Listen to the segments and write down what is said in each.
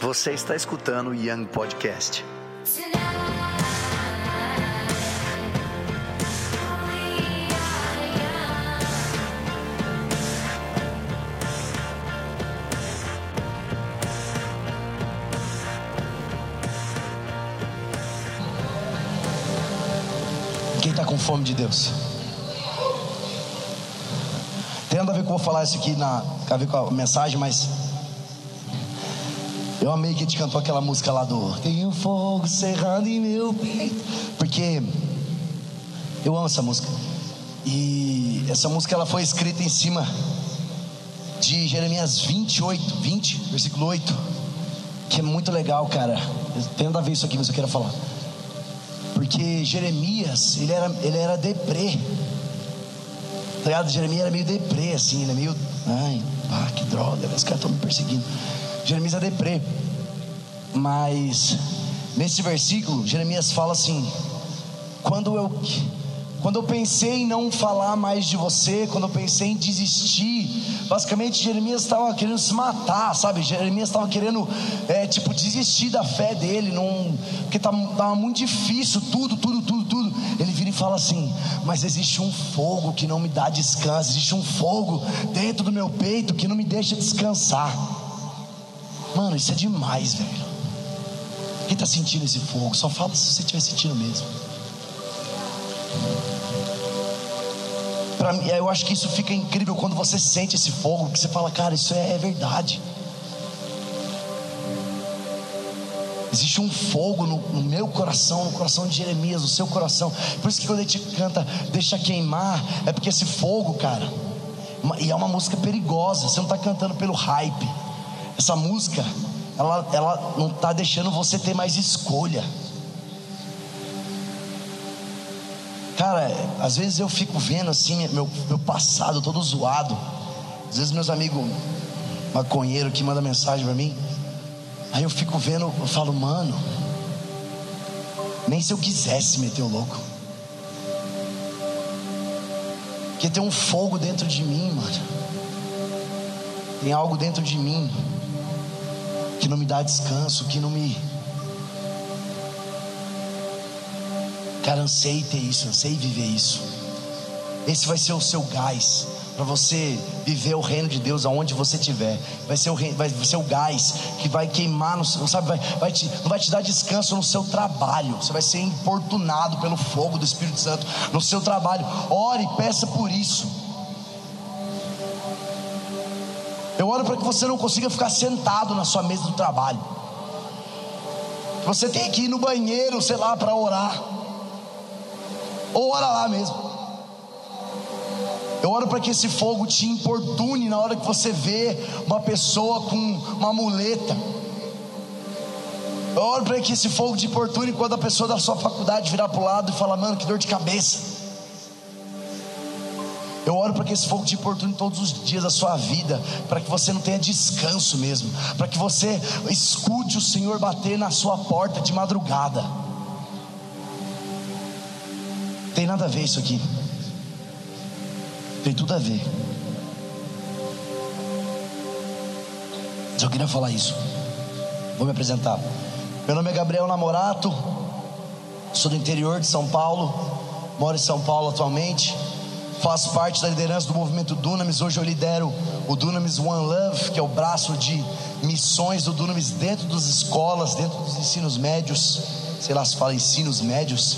Você está escutando o Young Podcast. Quem está com fome de Deus? Tem a ver com eu vou falar isso aqui na, a ver com a mensagem, mas eu amei que a gente cantou aquela música lá do Tem um fogo cerrado em meu peito, porque eu amo essa música. E essa música ela foi escrita em cima de Jeremias 28, 20, versículo 8, que é muito legal, cara. Tem nada a ver isso aqui, mas eu quero falar. Porque Jeremias, ele era, ele era deprê. Tá ligado? Jeremias era meio deprê, assim, ele é meio. Ai, que droga, os caras estão me perseguindo. Jeremias é deprê. Mas nesse versículo, Jeremias fala assim: quando eu quando eu pensei em não falar mais de você, quando eu pensei em desistir, basicamente Jeremias estava querendo se matar, sabe? Jeremias estava querendo, é, tipo, desistir da fé dele, num, porque estava muito difícil, tudo, tudo, tudo, tudo. Ele vira e fala assim: Mas existe um fogo que não me dá descanso, existe um fogo dentro do meu peito que não me deixa descansar. Mano, isso é demais, velho. Quem está sentindo esse fogo? Só fala se você estiver sentindo mesmo. Pra mim, eu acho que isso fica incrível quando você sente esse fogo, que você fala, cara, isso é, é verdade. Existe um fogo no, no, meu coração, no coração de Jeremias, no seu coração. Por isso que quando a gente canta Deixa queimar, é porque esse fogo, cara, e é uma música perigosa. Você não está cantando pelo hype. Essa música, ela, ela não está deixando você ter mais escolha. Cara, às vezes eu fico vendo assim, meu, meu passado todo zoado. Às vezes meus amigos maconheiro que manda mensagem para mim. Aí eu fico vendo, eu falo, mano, nem se eu quisesse meter o louco. Porque tem um fogo dentro de mim, mano. Tem algo dentro de mim que não me dá descanso, que não me Cara, ansei ter isso, ansei viver isso. Esse vai ser o seu gás para você viver o reino de Deus aonde você estiver. Vai ser o vai ser o gás que vai queimar, no, sabe, vai, vai te, não vai te dar descanso no seu trabalho. Você vai ser importunado pelo fogo do Espírito Santo no seu trabalho. Ore, peça por isso. Oro para que você não consiga ficar sentado na sua mesa do trabalho. Você tem que ir no banheiro, sei lá, para orar. Ou ora lá mesmo. Eu oro para que esse fogo te importune na hora que você vê uma pessoa com uma muleta. Eu oro para que esse fogo te importune quando a pessoa da sua faculdade virar para o lado e falar, mano, que dor de cabeça. Eu oro para que esse fogo te importune todos os dias da sua vida, para que você não tenha descanso mesmo, para que você escute o Senhor bater na sua porta de madrugada. Tem nada a ver isso aqui. Tem tudo a ver. Só queria falar isso. Vou me apresentar. Meu nome é Gabriel Namorato. Sou do interior de São Paulo. Moro em São Paulo atualmente. Faço parte da liderança do movimento Dunamis. Hoje eu lidero o Dunamis One Love, que é o braço de missões do Dunamis dentro das escolas, dentro dos ensinos médios. Sei lá se fala ensinos médios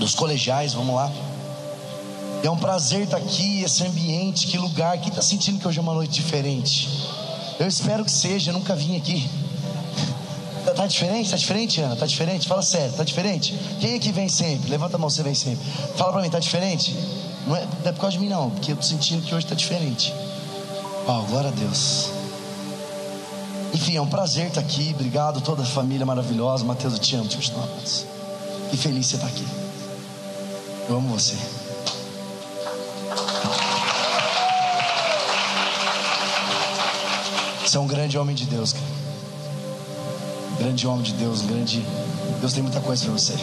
dos colegiais, vamos lá. É um prazer estar aqui, esse ambiente, que lugar. Quem está sentindo que hoje é uma noite diferente? Eu espero que seja, eu nunca vim aqui. Tá, tá diferente? Tá diferente, Ana? Tá diferente? Fala sério, tá diferente? Quem aqui vem sempre? Levanta a mão, você vem sempre. Fala para mim, tá diferente? Não é, não é por causa de mim, não, porque eu tô sentindo que hoje tá diferente. Uau, glória a Deus. Enfim, é um prazer estar aqui. Obrigado, toda a família maravilhosa. Mateus, eu te amo, te amo. Que feliz você estar aqui. Eu amo você. Você é um grande homem de Deus, cara. Grande homem de Deus, grande. Deus tem muita coisa para você.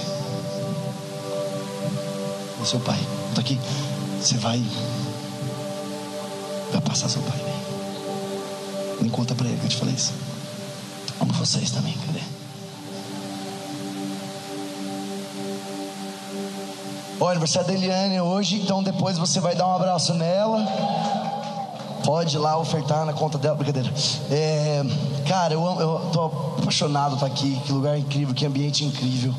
O seu pai. Estou aqui. Você vai. Vai passar seu pai. Nem conta para ele que eu te falei isso. Amo vocês também, cadê? O aniversário da Eliane hoje, então depois você vai dar um abraço nela. Pode ir lá ofertar na conta dela, brincadeira. É, cara, eu, eu tô apaixonado por aqui, que lugar incrível, que ambiente incrível.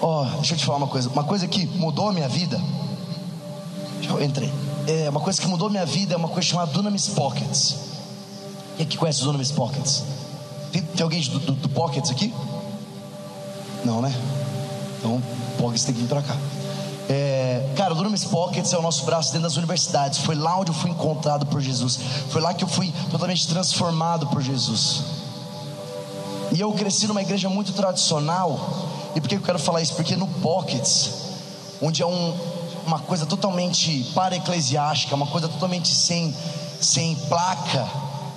Ó, oh, deixa eu te falar uma coisa. Uma coisa que mudou a minha vida. Eu entrei. É, uma coisa que mudou a minha vida é uma coisa chamada Dunamis Pockets. Quem aqui conhece os Dunamis Pockets? Tem, tem alguém do, do, do, Pockets aqui? Não, né? Então, Pockets tem que vir pra cá. É, cara, o Dunamis Pockets é o nosso braço dentro das universidades. Foi lá onde eu fui encontrado por Jesus. Foi lá que eu fui totalmente transformado por Jesus. E eu cresci numa igreja muito tradicional. E por que eu quero falar isso? Porque no Pockets, onde é um, uma coisa totalmente para-eclesiástica, uma coisa totalmente sem, sem placa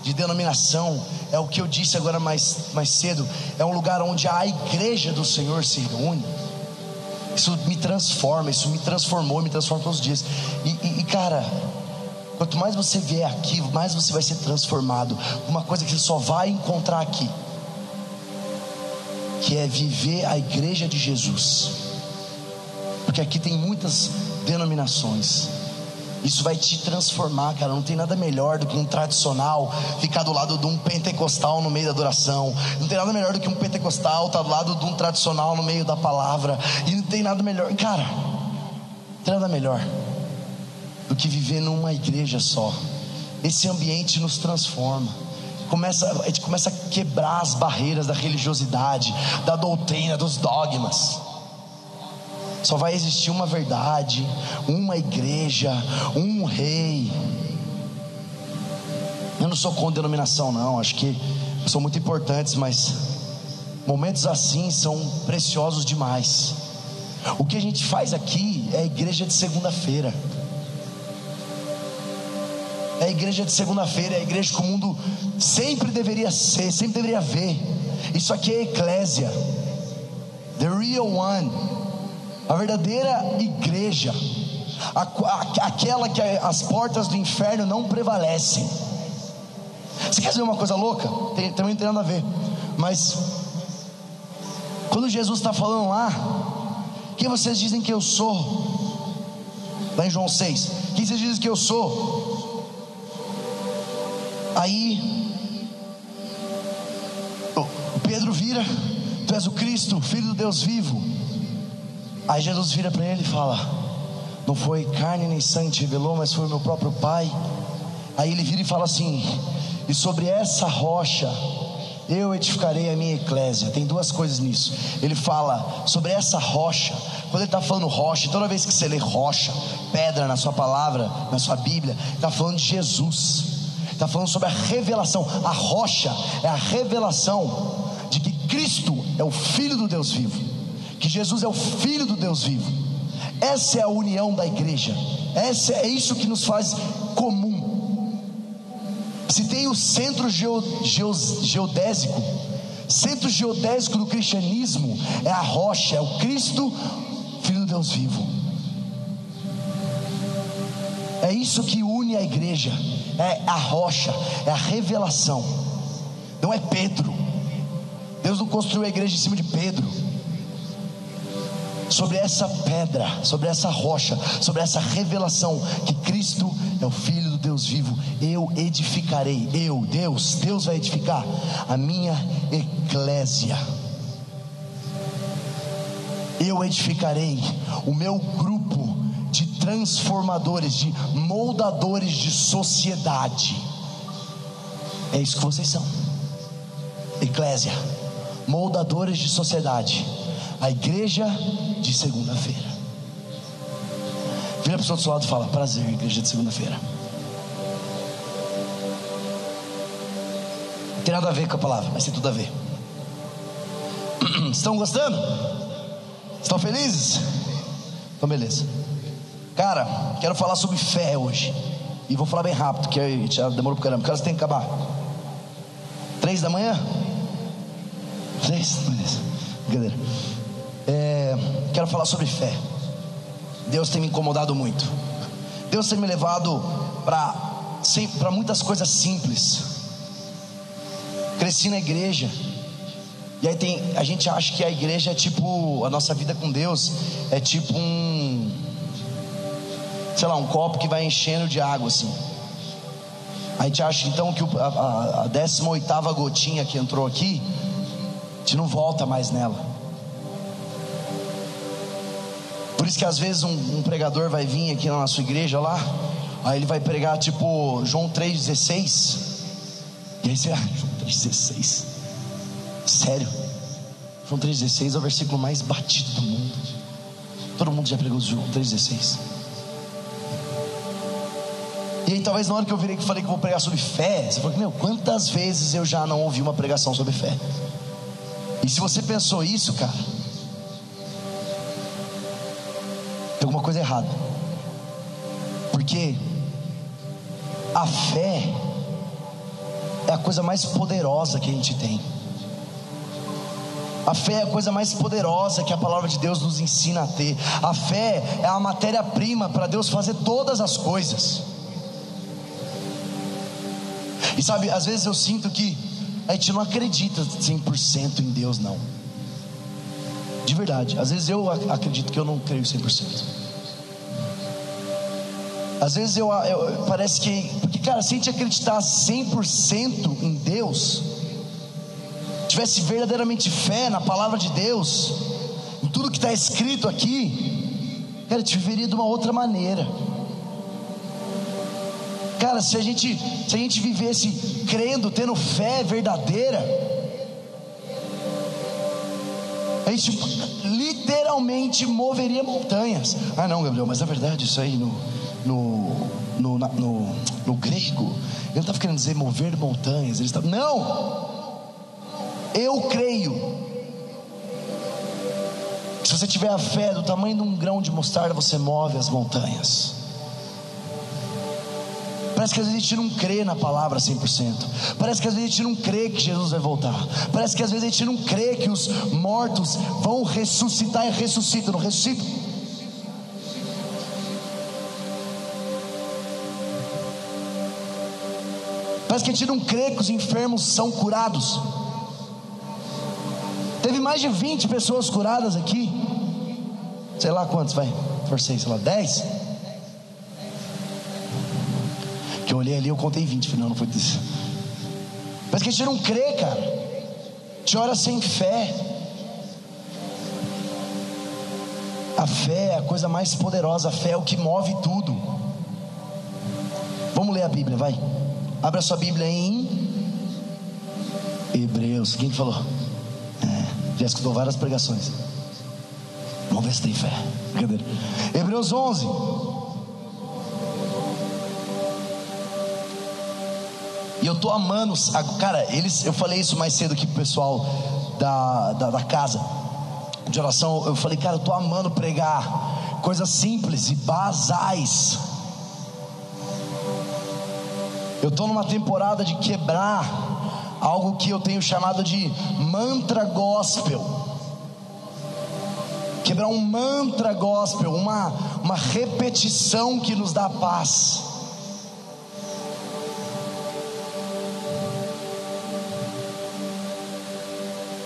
de denominação, é o que eu disse agora mais, mais cedo, é um lugar onde a igreja do Senhor se reúne. Isso me transforma, isso me transformou, me transforma todos os dias. E, e, e cara, quanto mais você vier aqui, mais você vai ser transformado. Uma coisa que você só vai encontrar aqui, que é viver a igreja de Jesus. Porque aqui tem muitas denominações. Isso vai te transformar, cara. Não tem nada melhor do que um tradicional ficar do lado de um pentecostal no meio da adoração. Não tem nada melhor do que um pentecostal estar do lado de um tradicional no meio da palavra. E não tem nada melhor, cara. Não tem nada melhor do que viver numa igreja só. Esse ambiente nos transforma. Começa, a gente começa a quebrar as barreiras da religiosidade, da doutrina, dos dogmas. Só vai existir uma verdade, uma igreja, um rei. Eu não sou com denominação, não. Acho que são muito importantes, mas momentos assim são preciosos demais. O que a gente faz aqui é a igreja de segunda-feira. É a igreja de segunda-feira, é a igreja que o mundo sempre deveria ser, sempre deveria ver. Isso aqui é eclésia. The real one a verdadeira igreja, a, a, aquela que as portas do inferno não prevalecem. Você quer saber uma coisa louca? Tem, também não tem nada a ver, mas quando Jesus está falando lá, quem vocês dizem que eu sou? Lá em João 6, quem vocês dizem que eu sou? Aí Pedro vira, tu és o Cristo, filho do Deus vivo. Aí Jesus vira para ele e fala: Não foi carne nem sangue te revelou, mas foi o meu próprio Pai. Aí ele vira e fala assim: E sobre essa rocha eu edificarei a minha eclésia. Tem duas coisas nisso. Ele fala sobre essa rocha. Quando ele está falando rocha, toda vez que você lê rocha, pedra na sua palavra, na sua Bíblia, está falando de Jesus. Está falando sobre a revelação. A rocha é a revelação de que Cristo é o Filho do Deus vivo que Jesus é o Filho do Deus vivo. Essa é a união da igreja. Essa é isso que nos faz comum. Se tem o centro geo, geo, geodésico, centro geodésico do cristianismo é a rocha, é o Cristo, Filho do Deus vivo. É isso que une a igreja, é a rocha, é a revelação. Não é Pedro. Deus não construiu a igreja em cima de Pedro sobre essa pedra, sobre essa rocha, sobre essa revelação que Cristo é o Filho do Deus vivo, eu edificarei, eu, Deus, Deus vai edificar a minha eclésia. Eu edificarei o meu grupo de transformadores, de moldadores de sociedade. É isso que vocês são. Eclésia, moldadores de sociedade a igreja de segunda-feira. Vira a pessoa do seu lado e fala: Prazer, igreja de segunda-feira. Não tem nada a ver com a palavra, mas tem tudo a ver. Estão gostando? Estão felizes? Então, beleza. Cara, quero falar sobre fé hoje. E vou falar bem rápido, porque já demorou pro caramba. Que horas tem que acabar? Três da manhã? Três? Beleza. Brincadeira. É, quero falar sobre fé. Deus tem me incomodado muito. Deus tem me levado para muitas coisas simples. cresci na igreja. E aí tem, a gente acha que a igreja é tipo, a nossa vida com Deus é tipo um, sei lá, um copo que vai enchendo de água assim. A gente acha então que a, a 18 gotinha que entrou aqui, a gente não volta mais nela. Por isso que às vezes um, um pregador vai vir aqui na nossa igreja lá, aí ele vai pregar tipo João 3,16. E aí você, ah, João 3,16. Sério? João 3,16 é o versículo mais batido do mundo. Todo mundo já pregou João 3,16. E aí, talvez na hora que eu virei que falei que vou pregar sobre fé, você falou, meu, quantas vezes eu já não ouvi uma pregação sobre fé? E se você pensou isso, cara, alguma coisa errada. Porque a fé é a coisa mais poderosa que a gente tem. A fé é a coisa mais poderosa que a palavra de Deus nos ensina a ter. A fé é a matéria-prima para Deus fazer todas as coisas. E sabe, às vezes eu sinto que a gente não acredita 100% em Deus, não. De verdade, às vezes eu acredito que eu não creio 100%. Às vezes eu, eu parece que, porque cara, se a gente acreditar 100% em Deus, tivesse verdadeiramente fé na palavra de Deus, em tudo que está escrito aqui, cara, gente viveria de uma outra maneira. Cara, se a gente, se a gente vivesse crendo, tendo fé verdadeira, a gente literalmente moveria montanhas. Ah, não, Gabriel, mas é verdade isso aí no, no, no, no, no grego. Ele estava querendo dizer mover montanhas. Ele estava, não! Eu creio. Se você tiver a fé do tamanho de um grão de mostarda, você move as montanhas. Parece que às vezes a gente não crê na palavra 100%. Parece que às vezes a gente não crê que Jesus vai voltar. Parece que às vezes a gente não crê que os mortos vão ressuscitar e ressuscitam, não ressuscitam. Parece que a gente não crê que os enfermos são curados. Teve mais de 20 pessoas curadas aqui. Sei lá quantos, vai. Forcei, sei lá, 10? Que eu olhei ali, eu contei 20. Falei, não, não foi isso. Mas que a gente não crê, cara. A gente ora sem fé. A fé é a coisa mais poderosa. A fé é o que move tudo. Vamos ler a Bíblia, vai. Abra sua Bíblia em Hebreus. Quem que falou? É, já escutou várias pregações. Vamos ver se tem fé. Brincadeira. Hebreus 11. E eu tô amando, cara, eles, eu falei isso mais cedo aqui pro pessoal da, da, da casa de oração. Eu falei, cara, eu tô amando pregar coisas simples e basais. Eu tô numa temporada de quebrar algo que eu tenho chamado de mantra gospel. Quebrar um mantra gospel, uma, uma repetição que nos dá paz.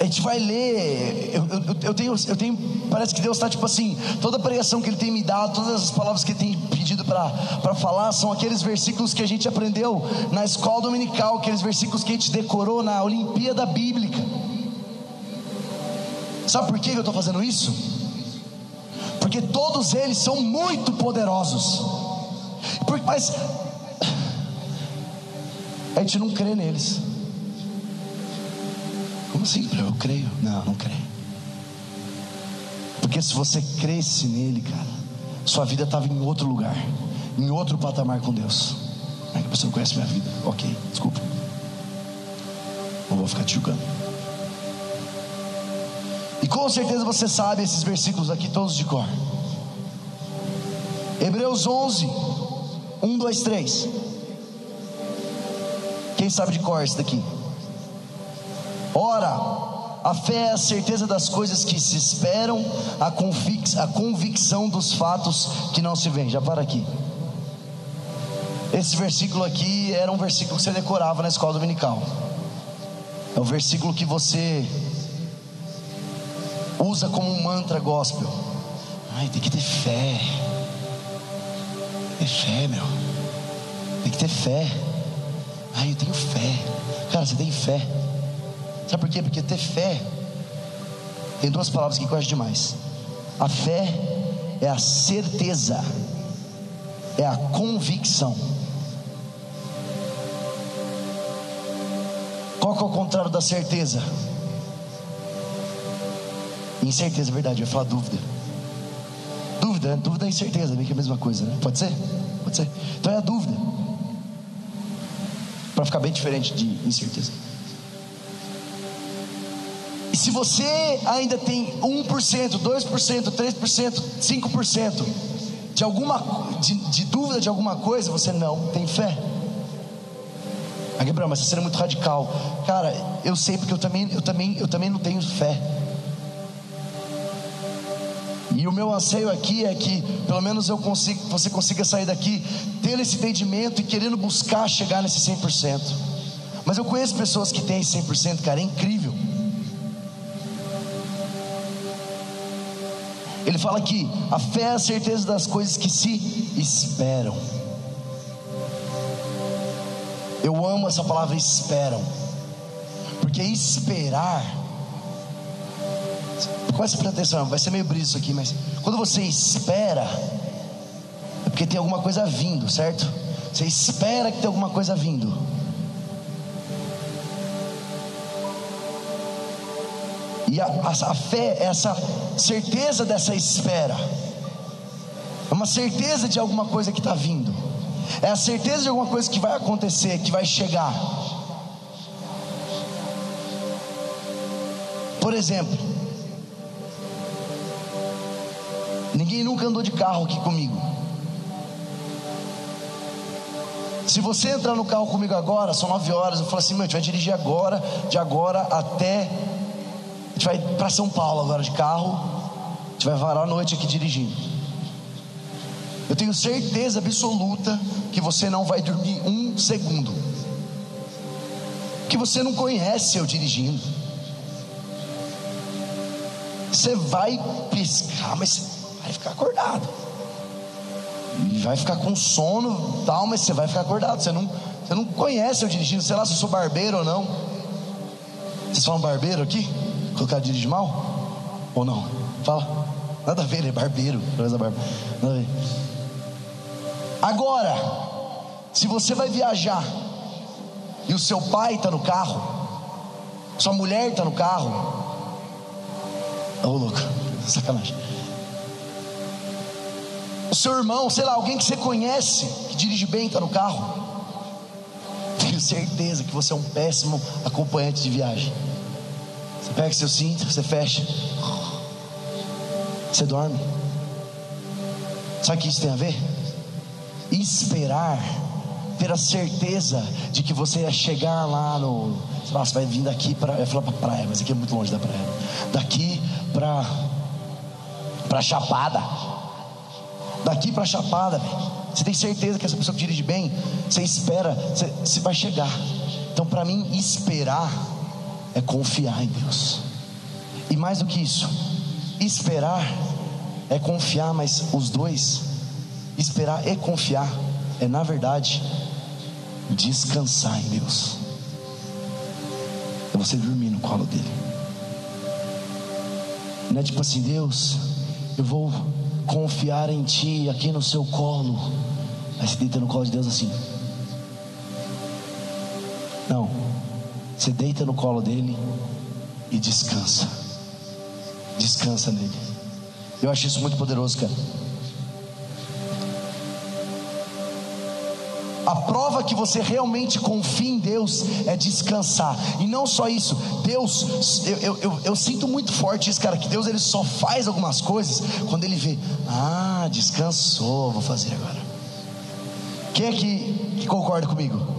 A gente vai ler. Eu, eu, eu, tenho, eu tenho, parece que Deus está tipo assim. Toda a pregação que Ele tem me dado, todas as palavras que Ele tem pedido para falar, são aqueles versículos que a gente aprendeu na escola dominical, aqueles versículos que a gente decorou na Olimpíada Bíblica. Sabe por que eu estou fazendo isso? Porque todos eles são muito poderosos. Mas a gente não crê neles. Como assim? Eu creio. Não, não creio. Porque se você cresce nele, cara, sua vida estava em outro lugar, em outro patamar com Deus. É que você não conhece minha vida. Ok, desculpa. Não vou ficar te julgando. E com certeza você sabe esses versículos aqui todos de cor. Hebreus 11, 1, 2, 3. Quem sabe de cor esse daqui? Ora, a fé é a certeza das coisas que se esperam, a, convic a convicção dos fatos que não se veem. Já para aqui. Esse versículo aqui era um versículo que você decorava na escola dominical. É o versículo que você usa como um mantra gospel. Ai, tem que ter fé. Tem que ter fé, meu. Tem que ter fé. Ai, eu tenho fé. Cara, você tem fé. Sabe por quê? Porque ter fé tem duas palavras que eu demais. A fé é a certeza, é a convicção. Qual que é o contrário da certeza? Incerteza, é verdade, eu ia falar dúvida. Dúvida, dúvida é incerteza, meio que é a mesma coisa, né? Pode ser? Pode ser. Então é a dúvida. Para ficar bem diferente de incerteza. Se você ainda tem 1%, 2%, 3%, 5% de alguma de, de dúvida de alguma coisa, você não tem fé. Ah, Gabriel, mas você é muito radical. Cara, eu sei porque eu também, eu também, eu também não tenho fé. E o meu anseio aqui é que, pelo menos eu você consiga sair daqui tendo esse entendimento e querendo buscar chegar nesse 100%. Mas eu conheço pessoas que têm esse 100%, cara, é incrível. Ele fala que a fé é a certeza das coisas que se esperam. Eu amo essa palavra esperam, porque esperar Começa a prestar atenção, vai ser meio brisa isso aqui, mas quando você espera, é porque tem alguma coisa vindo, certo? Você espera que tem alguma coisa vindo. E a, a, a fé é essa certeza dessa espera, é uma certeza de alguma coisa que está vindo, é a certeza de alguma coisa que vai acontecer, que vai chegar. Por exemplo, Ninguém nunca andou de carro aqui comigo. Se você entrar no carro comigo agora, são nove horas, eu falo assim, meu, a gente vai dirigir agora, de agora até. Gente vai para São Paulo agora de carro. A gente vai varar a noite aqui dirigindo. Eu tenho certeza absoluta que você não vai dormir um segundo. Que você não conhece eu dirigindo. Você vai piscar, mas vai ficar acordado. Vai ficar com sono, tal, mas você vai ficar acordado. Você não, você não conhece eu dirigindo, sei lá se eu sou barbeiro ou não. Vocês falam barbeiro aqui? Colocar dirige mal? Ou não? Fala. Nada a ver, ele é barbeiro. Nada a ver. Agora, se você vai viajar e o seu pai está no carro, sua mulher está no carro, ô oh, louco, sacanagem o seu irmão, sei lá, alguém que você conhece, que dirige bem, está no carro. Tenho certeza que você é um péssimo acompanhante de viagem. Você pega seu cinto, você fecha, você dorme. Sabe o que isso tem a ver? Esperar, ter a certeza de que você ia chegar lá no. Você vai vir daqui para. Eu ia falar para praia, mas aqui é muito longe da praia. Daqui para. Para Chapada daqui para Chapada, você tem certeza que essa pessoa que dirige bem, você espera, você, você vai chegar. Então, para mim, esperar é confiar em Deus. E mais do que isso, esperar é confiar, mas os dois, esperar e confiar, é na verdade descansar em Deus. É você dormir no colo dele. Não é tipo assim, Deus, eu vou confiar em Ti aqui no seu colo. Aí você deita no colo de Deus assim. Não. Você deita no colo dele e descansa. Descansa nele. Eu acho isso muito poderoso, cara. A prova que você realmente confia em Deus é descansar. E não só isso, Deus, eu, eu, eu, eu, sinto muito forte isso, cara, que Deus ele só faz algumas coisas quando ele vê, ah, descansou, vou fazer agora. Quem é que, que concorda comigo?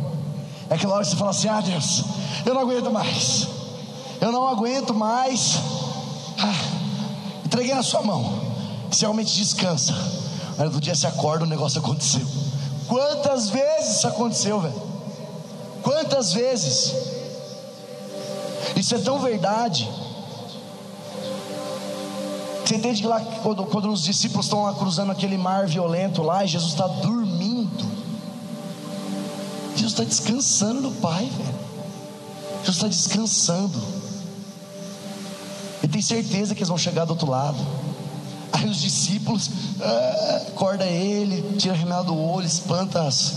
É aquela hora que você fala assim: ah, Deus, eu não aguento mais, eu não aguento mais. Ah, entreguei na sua mão. Você realmente descansa. Aí no dia você acorda, o negócio aconteceu. Quantas vezes isso aconteceu, velho? Quantas vezes? Isso é tão verdade. Você entende que lá quando, quando os discípulos estão lá cruzando aquele mar violento lá, e Jesus está dormindo. Jesus está descansando no Pai, velho. Jesus está descansando. Ele tem certeza que eles vão chegar do outro lado. Aí os discípulos ah, acorda ele, tira a remela do olho, espanta as,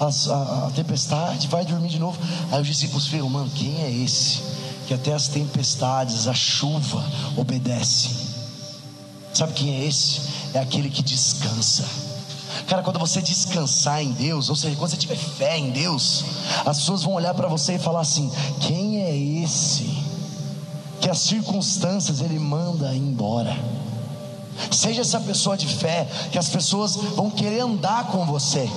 as, a, a, tempestade, vai dormir de novo. Aí os discípulos falam, mano, quem é esse? Que até as tempestades, a chuva obedece. Sabe quem é esse? É aquele que descansa. Cara, quando você descansar em Deus, ou seja, quando você tiver fé em Deus, as pessoas vão olhar para você e falar assim: quem é esse? Que as circunstâncias ele manda embora. Seja essa pessoa de fé, que as pessoas vão querer andar com você.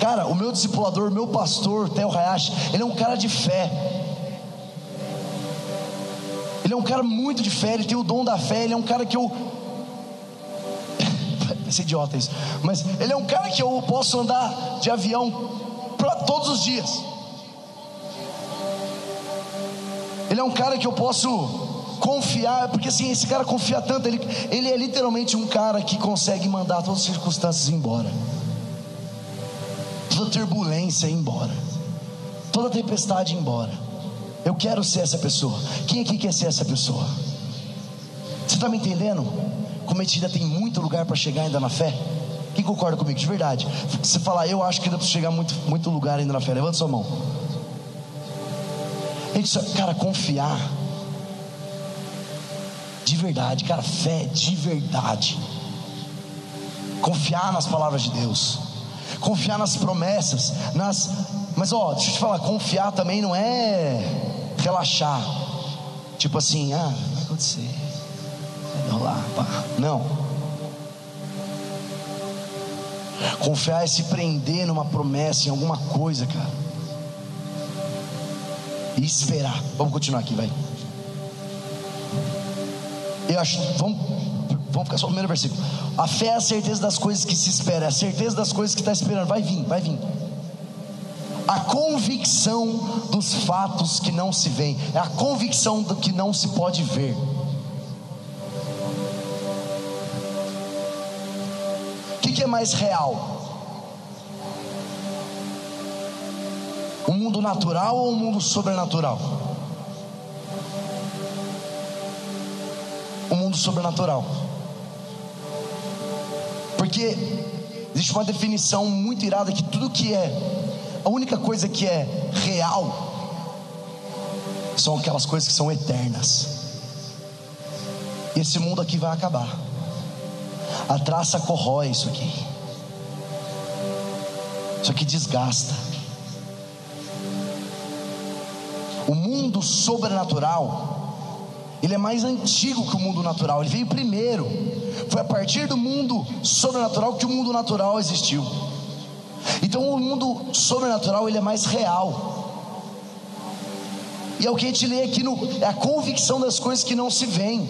Cara, o meu discipulador, meu pastor, Theo Hayashi, ele é um cara de fé. Ele é um cara muito de fé, ele tem o dom da fé, ele é um cara que eu. Parece idiota isso. Mas ele é um cara que eu posso andar de avião para todos os dias. Ele é um cara que eu posso confiar, porque assim, esse cara confia tanto, ele, ele é literalmente um cara que consegue mandar todas as circunstâncias embora, toda turbulência embora, toda tempestade embora. Eu quero ser essa pessoa. Quem aqui quer ser essa pessoa? Você está me entendendo? Como ainda tem muito lugar para chegar ainda na fé? Quem concorda comigo? De verdade. Você falar, eu acho que ainda precisa chegar muito, muito lugar ainda na fé. Levanta sua mão. Cara, confiar de verdade, cara, fé de verdade. Confiar nas palavras de Deus, confiar nas promessas, nas. Mas ó, deixa eu te falar, confiar também não é relaxar. Tipo assim, ah, vai acontecer. Rolar, pá. Não. Confiar é se prender numa promessa, em alguma coisa, cara. E esperar. Vamos continuar aqui, vai. Eu acho, vamos, vamos ficar só no primeiro versículo. A fé é a certeza das coisas que se espera, é a certeza das coisas que está esperando. Vai vir, vai vir. A convicção dos fatos que não se veem, é a convicção do que não se pode ver. Que, é mais real? O mundo natural ou o mundo sobrenatural? o mundo sobrenatural. Porque existe uma definição muito irada que tudo que é, a única coisa que é real, são aquelas coisas que são eternas. E esse mundo aqui vai acabar. A traça corrói isso aqui. Isso aqui desgasta. O mundo sobrenatural ele é mais antigo que o mundo natural, ele veio primeiro. Foi a partir do mundo sobrenatural que o mundo natural existiu. Então o mundo sobrenatural ele é mais real. E é o que a gente lê aqui no, é a convicção das coisas que não se veem.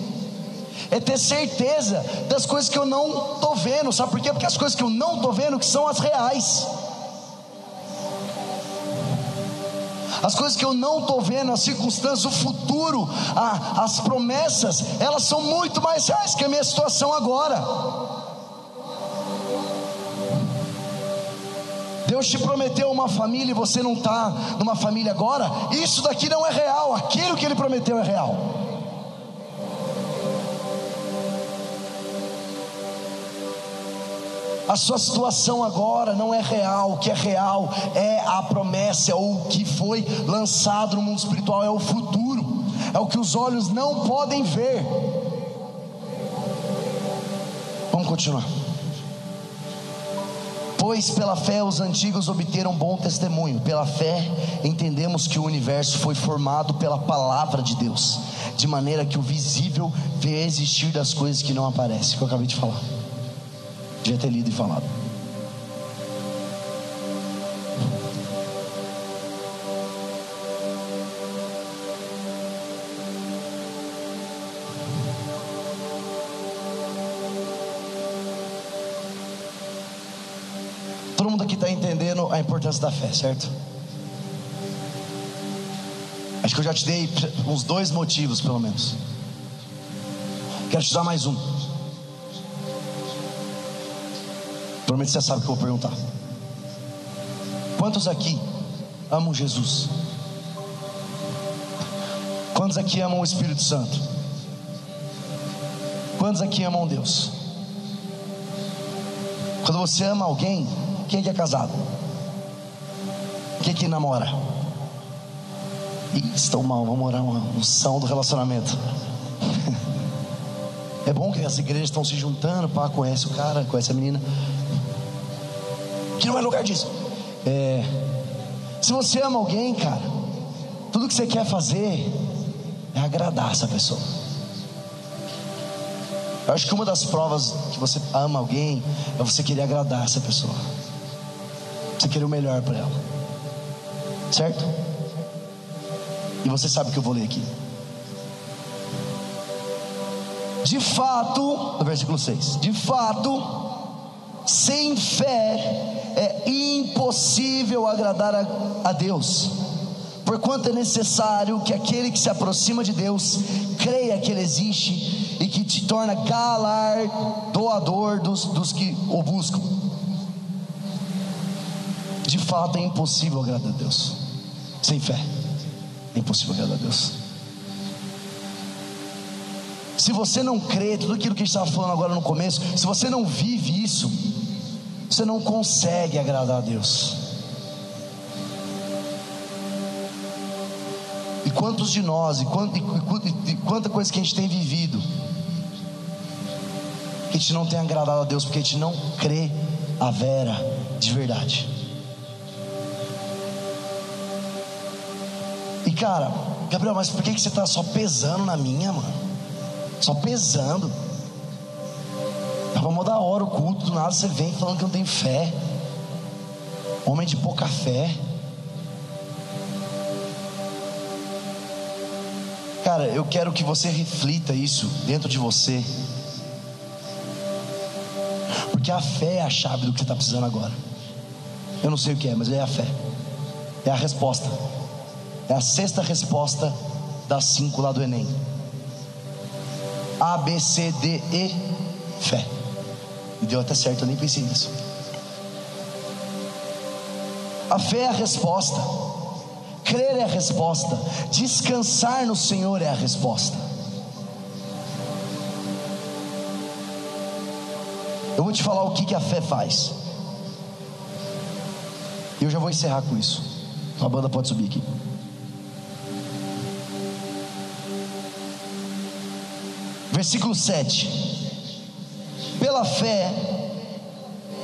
É ter certeza das coisas que eu não estou vendo. Sabe por quê? Porque as coisas que eu não estou vendo que são as reais. as coisas que eu não estou vendo, as circunstâncias, o futuro, a, as promessas, elas são muito mais reais que a minha situação agora. Deus te prometeu uma família e você não está numa família agora, isso daqui não é real, aquilo que Ele prometeu é real. A sua situação agora não é real, o que é real é a promessa, é o que foi lançado no mundo espiritual, é o futuro, é o que os olhos não podem ver. Vamos continuar. Pois pela fé os antigos obteram bom testemunho. Pela fé entendemos que o universo foi formado pela palavra de Deus, de maneira que o visível vê existir das coisas que não aparecem, que eu acabei de falar. Devia ter lido e falado. Todo mundo aqui está entendendo a importância da fé, certo? Acho que eu já te dei uns dois motivos, pelo menos. Quero te dar mais um. Provavelmente você sabe o que eu vou perguntar. Quantos aqui amam Jesus? Quantos aqui amam o Espírito Santo? Quantos aqui amam Deus? Quando você ama alguém, quem é que é casado? Quem é que namora? Ih, estão mal, vamos morar uma unção do relacionamento. É bom que as igrejas estão se juntando, pá, conhece o cara, conhece a menina. Que não é lugar disso. É, se você ama alguém, cara, tudo que você quer fazer é agradar essa pessoa. Eu acho que uma das provas que você ama alguém é você querer agradar essa pessoa. Você querer o melhor para ela. Certo? E você sabe o que eu vou ler aqui. De fato, no versículo 6: De fato, sem fé é impossível agradar a, a Deus, porquanto é necessário que aquele que se aproxima de Deus creia que Ele existe e que te torna galardoador dos, dos que o buscam. De fato, é impossível agradar a Deus sem fé. É impossível agradar a Deus. Se você não crê, tudo aquilo que a gente estava falando agora no começo, se você não vive isso, você não consegue agradar a Deus. E quantos de nós, e, e quanta coisa que a gente tem vivido, que a gente não tem agradado a Deus, porque a gente não crê a vera de verdade. E cara, Gabriel, mas por que, que você está só pesando na minha, mano? Só pesando. Tava mó da hora o culto, do nada você vem falando que não tem fé. Homem de pouca fé. Cara, eu quero que você reflita isso dentro de você. Porque a fé é a chave do que você está precisando agora. Eu não sei o que é, mas é a fé. É a resposta. É a sexta resposta das cinco lá do Enem. A, B, C, D, E, fé. Deu até certo, eu nem pensei nisso. A fé é a resposta. Crer é a resposta. Descansar no Senhor é a resposta. Eu vou te falar o que, que a fé faz. E eu já vou encerrar com isso. A banda pode subir aqui. Versículo 7. Pela fé,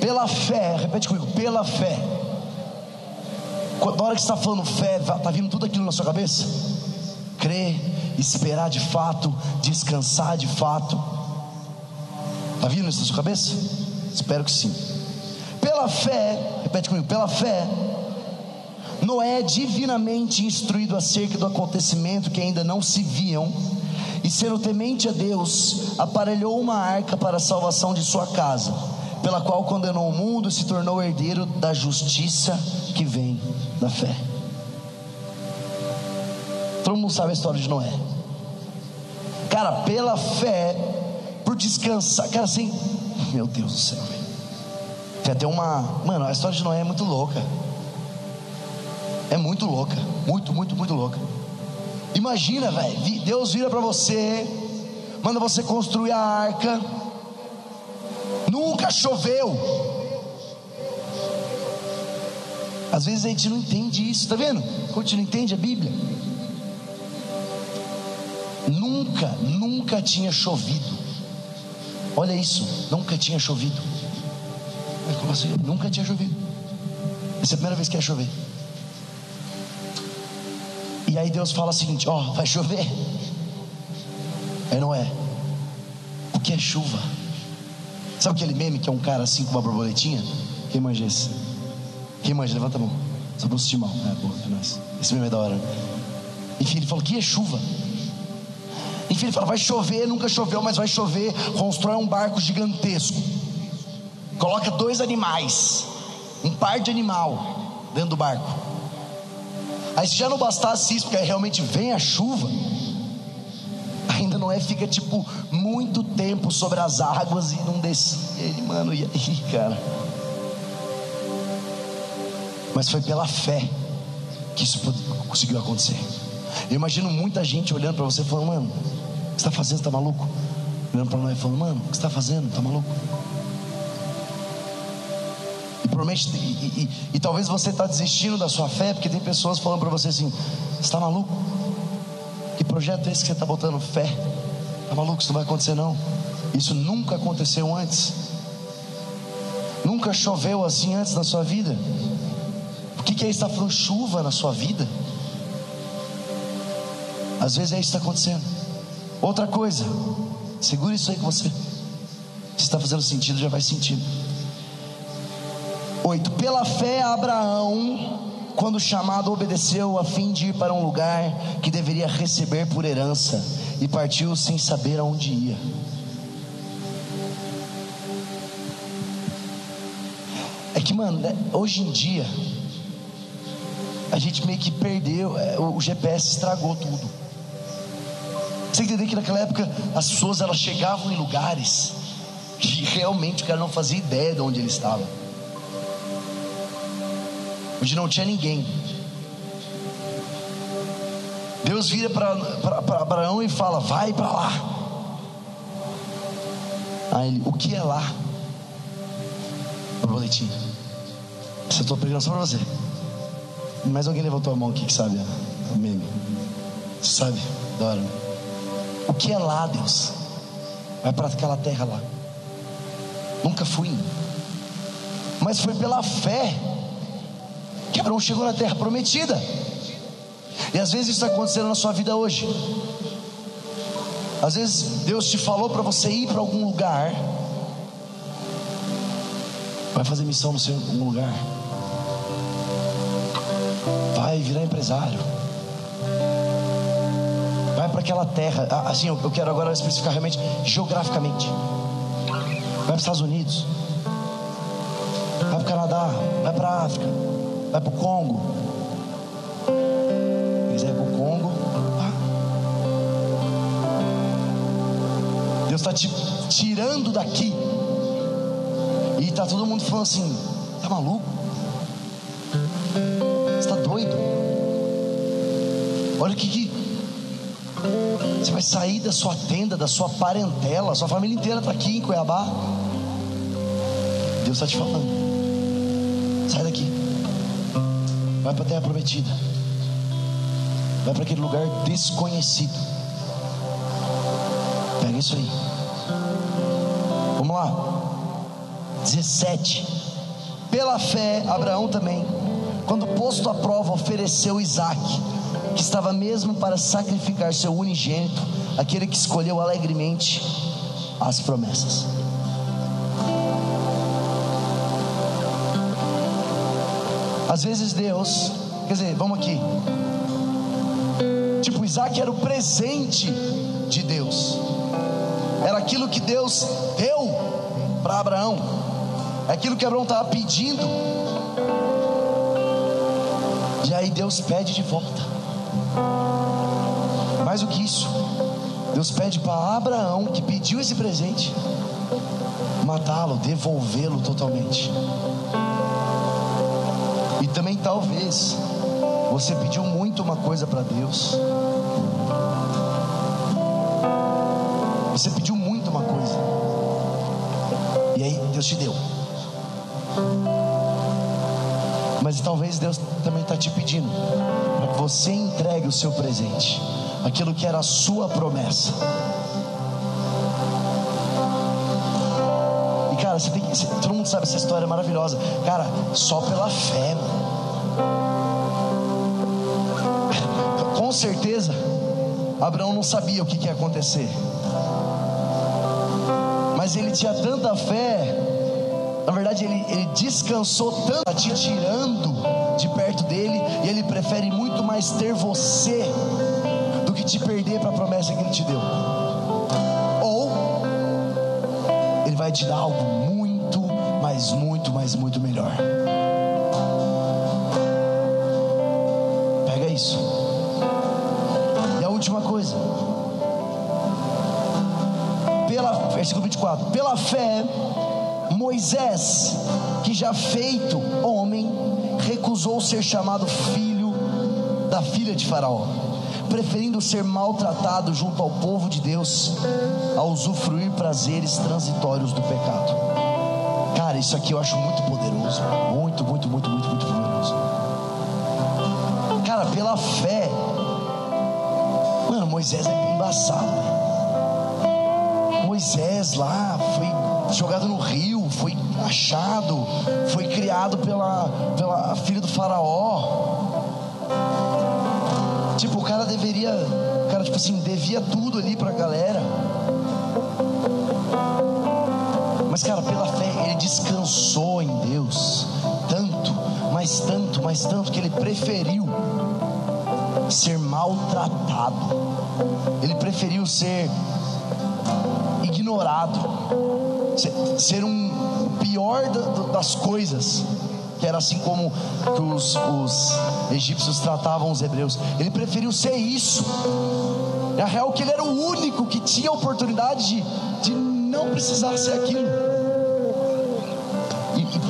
pela fé, repete comigo, pela fé. Na hora que você está falando fé, está vindo tudo aquilo na sua cabeça? Crer, esperar de fato, descansar de fato. Está vindo isso na sua cabeça? Espero que sim. Pela fé, repete comigo, pela fé, Noé, divinamente instruído acerca do acontecimento que ainda não se viam, e sendo temente a Deus, aparelhou uma arca para a salvação de sua casa, pela qual condenou o mundo e se tornou herdeiro da justiça que vem da fé. Todo mundo sabe a história de Noé. Cara, pela fé, por descansar, cara, assim, meu Deus do céu. Tem até uma, mano, a história de Noé é muito louca. É muito louca, muito, muito, muito louca. Imagina, velho, Deus vira para você, manda você construir a arca. Nunca choveu. Às vezes a gente não entende isso, tá vendo? Como a gente não entende a Bíblia. Nunca, nunca tinha chovido. Olha isso, nunca tinha chovido. Como assim? Nunca tinha chovido. Essa é a primeira vez que ia chover. E aí Deus fala o seguinte: Ó, oh, vai chover. Aí não é. O que é chuva? Sabe aquele meme que é um cara assim com uma borboletinha? Quem manja esse? Quem manja? Levanta a mão. Só pra não mal. É, boa, é nóis. Esse meme é da hora. Enfim, ele fala: O que é chuva? Enfim, ele fala: Vai chover, nunca choveu, mas vai chover. Constrói um barco gigantesco. Coloca dois animais, um par de animal dentro do barco Aí se já não bastasse isso, porque aí realmente vem a chuva, ainda não é, fica tipo muito tempo sobre as águas e não descia. Ele, mano, e aí, cara? Mas foi pela fé que isso conseguiu acontecer. Eu imagino muita gente olhando para você falando, mano, o que você está fazendo? Está maluco? Olhando para nós e falando, mano, o que você está fazendo? Está maluco? E provavelmente, e, e, e talvez você está desistindo da sua fé, porque tem pessoas falando para você assim: você está maluco? Que projeto é esse que você está botando fé? Está maluco? Isso não vai acontecer, não. Isso nunca aconteceu antes. Nunca choveu assim antes na sua vida. O que, que é? Está falando chuva na sua vida? Às vezes é isso que está acontecendo. Outra coisa, segura isso aí com você. Se está fazendo sentido, já vai sentindo. Oito. Pela fé, Abraão, quando chamado, obedeceu a fim de ir para um lugar que deveria receber por herança e partiu sem saber aonde ia. É que, mano, né, hoje em dia, a gente meio que perdeu, é, o GPS estragou tudo. Você entender que naquela época as pessoas elas chegavam em lugares que realmente o cara não fazia ideia de onde ele estava. Onde não tinha ninguém. Deus vira para Abraão e fala: Vai para lá. Aí ele: O que é lá? O boletim. Essa é a tua pregação para você. Mais alguém levantou a mão aqui que sabe sabe? Né? O que é lá, Deus? Vai para aquela terra lá. Nunca fui. Mas foi pela fé que Abraão chegou na terra prometida. E às vezes isso está acontecendo na sua vida hoje. Às vezes Deus te falou para você ir para algum lugar. Vai fazer missão no seu algum lugar. Vai virar empresário vai para aquela terra. Ah, assim, eu quero agora especificar realmente geograficamente. Vai para os Estados Unidos. Vai para o Canadá. Vai para a África. Vai para o Congo. Quiser ir para o Congo, vá. Deus está te tirando daqui. E está todo mundo falando assim: tá maluco? Você está doido? Olha o que, que você vai sair da sua tenda, da sua parentela, sua família inteira está aqui em Cuiabá. Deus está te falando. Sai daqui. Vai para a terra prometida. Vai para aquele lugar desconhecido. Pega isso aí. Vamos lá. 17. Pela fé, Abraão também, quando posto à prova, ofereceu Isaac que estava mesmo para sacrificar seu unigênito, aquele que escolheu alegremente as promessas. Às vezes Deus, quer dizer, vamos aqui. Tipo, Isaac era o presente de Deus, era aquilo que Deus deu para Abraão, é aquilo que Abraão estava pedindo. E aí Deus pede de volta. Mais do que isso, Deus pede para Abraão, que pediu esse presente, matá-lo, devolvê-lo totalmente. E também talvez você pediu muito uma coisa para Deus. Você pediu muito uma coisa. E aí Deus te deu. Mas talvez Deus também está te pedindo para que você entregue o seu presente, aquilo que era a sua promessa. Cara, você tem que, todo mundo sabe essa história maravilhosa. Cara, só pela fé, mano. Com certeza, Abraão não sabia o que, que ia acontecer. Mas ele tinha tanta fé na verdade, ele, ele descansou tanto, te tirando de perto dele, e ele prefere muito mais ter você do que te perder para a promessa que ele te deu. Ou ele vai te dar algo mas muito, mas muito melhor. isso. E a última coisa. Pela, versículo 24. Pela fé, Moisés, que já feito homem, recusou ser chamado filho da filha de Faraó, preferindo ser maltratado junto ao povo de Deus, a usufruir prazeres transitórios do pecado. Cara, isso aqui eu acho muito poderoso. Muito, muito, muito, muito, muito poderoso. Cara, pela fé. Mano, Moisés é bem embaçado. Né? Moisés lá foi jogado no rio, foi achado, foi criado pela, pela filha do faraó. Tipo, o cara deveria, o cara tipo assim, devia tudo ali pra galera. Mas cara, pela fé descansou em Deus, tanto, mas tanto, mas tanto que ele preferiu ser maltratado. Ele preferiu ser ignorado, ser um pior das coisas, que era assim como os, os egípcios tratavam os hebreus. Ele preferiu ser isso. É real que ele era o único que tinha a oportunidade de, de não precisar ser aquilo.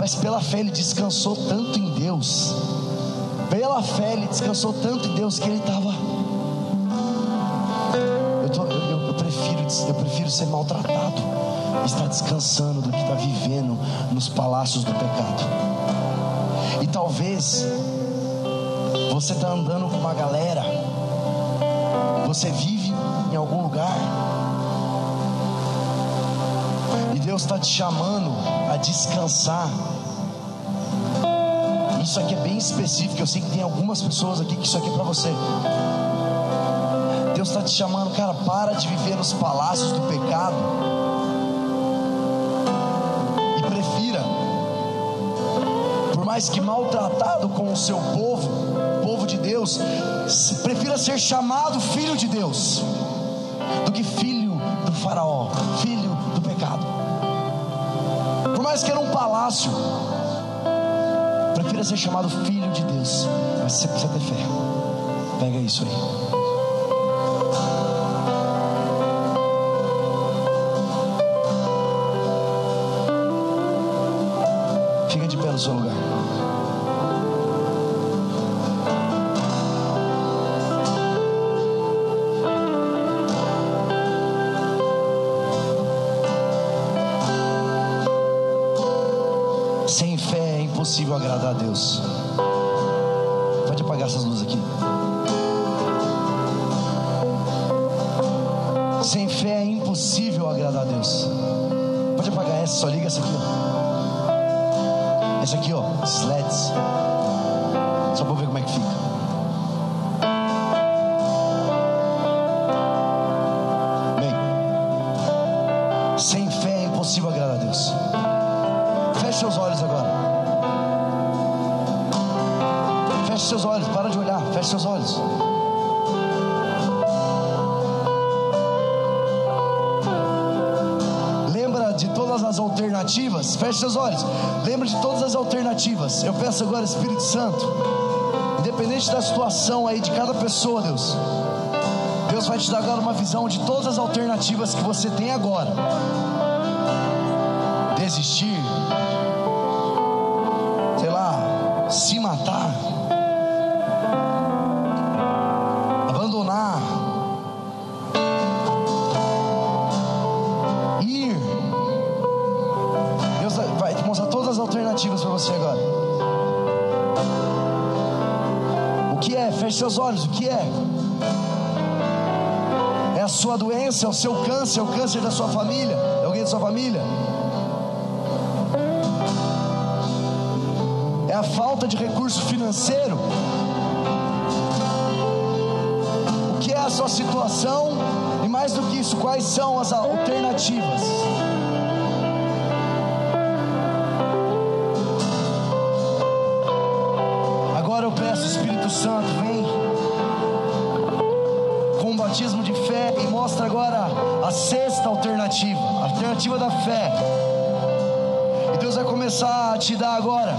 Mas pela fé ele descansou tanto em Deus. Pela fé ele descansou tanto em Deus que ele estava. Eu, eu, eu, prefiro, eu prefiro ser maltratado. Estar descansando do que estar vivendo nos palácios do pecado. E talvez você está andando com uma galera, você vive em algum lugar, e Deus está te chamando a descansar. Isso aqui é bem específico. Eu sei que tem algumas pessoas aqui que isso aqui é para você. Deus está te chamando, cara, para de viver nos palácios do pecado e prefira, por mais que maltratado com o seu povo, povo de Deus, prefira ser chamado filho de Deus do que filho do Faraó, filho do pecado. Por mais que era um palácio, prefira ser chamado filho de Deus, mas você precisa ter fé. Pega isso aí. no seu lugar. Agradar a Deus. Pode apagar essas luzes aqui. Sem fé é impossível agradar a Deus. Pode apagar essa, só liga essa aqui. Ó. Esse aqui, ó, sleds. Só para ver como é que fica. Bem, sem fé Feche seus olhos, para de olhar, feche seus olhos. as alternativas. Feche seus olhos. Lembre de todas as alternativas. Eu peço agora, Espírito Santo, independente da situação aí de cada pessoa, Deus. Deus vai te dar agora uma visão de todas as alternativas que você tem agora. Desistir, sei lá, se matar, seus olhos. O que é? É a sua doença, é o seu câncer, é o câncer da sua família, é alguém da sua família. É a falta de recurso financeiro. O que é a sua situação? E mais do que isso, quais são as alternativas? Da fé. E Deus vai começar a te dar agora